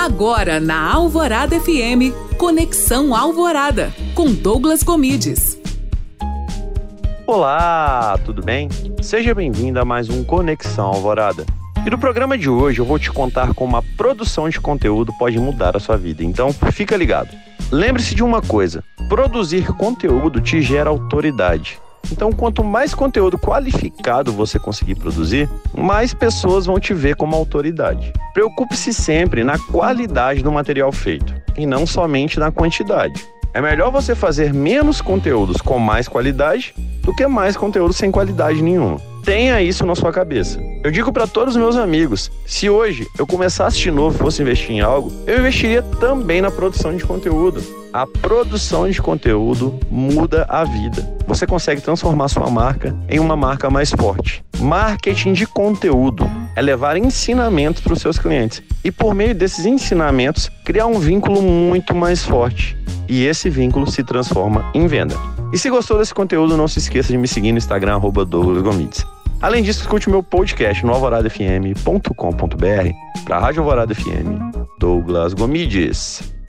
Agora na Alvorada FM, Conexão Alvorada, com Douglas Comides. Olá, tudo bem? Seja bem-vindo a mais um Conexão Alvorada. E no programa de hoje eu vou te contar como a produção de conteúdo pode mudar a sua vida. Então, fica ligado. Lembre-se de uma coisa: produzir conteúdo te gera autoridade. Então, quanto mais conteúdo qualificado você conseguir produzir, mais pessoas vão te ver como autoridade. Preocupe-se sempre na qualidade do material feito e não somente na quantidade. É melhor você fazer menos conteúdos com mais qualidade do que mais conteúdo sem qualidade nenhuma. Tenha isso na sua cabeça. Eu digo para todos os meus amigos: se hoje eu começasse de novo e fosse investir em algo, eu investiria também na produção de conteúdo. A produção de conteúdo muda a vida. Você consegue transformar sua marca em uma marca mais forte. Marketing de conteúdo é levar ensinamentos para os seus clientes e, por meio desses ensinamentos, criar um vínculo muito mais forte. E esse vínculo se transforma em venda. E se gostou desse conteúdo, não se esqueça de me seguir no Instagram, arroba Douglas Gomides. Além disso, escute meu podcast no alvoradafm.com.br para a Rádio Alvorada FM, Douglas Gomides.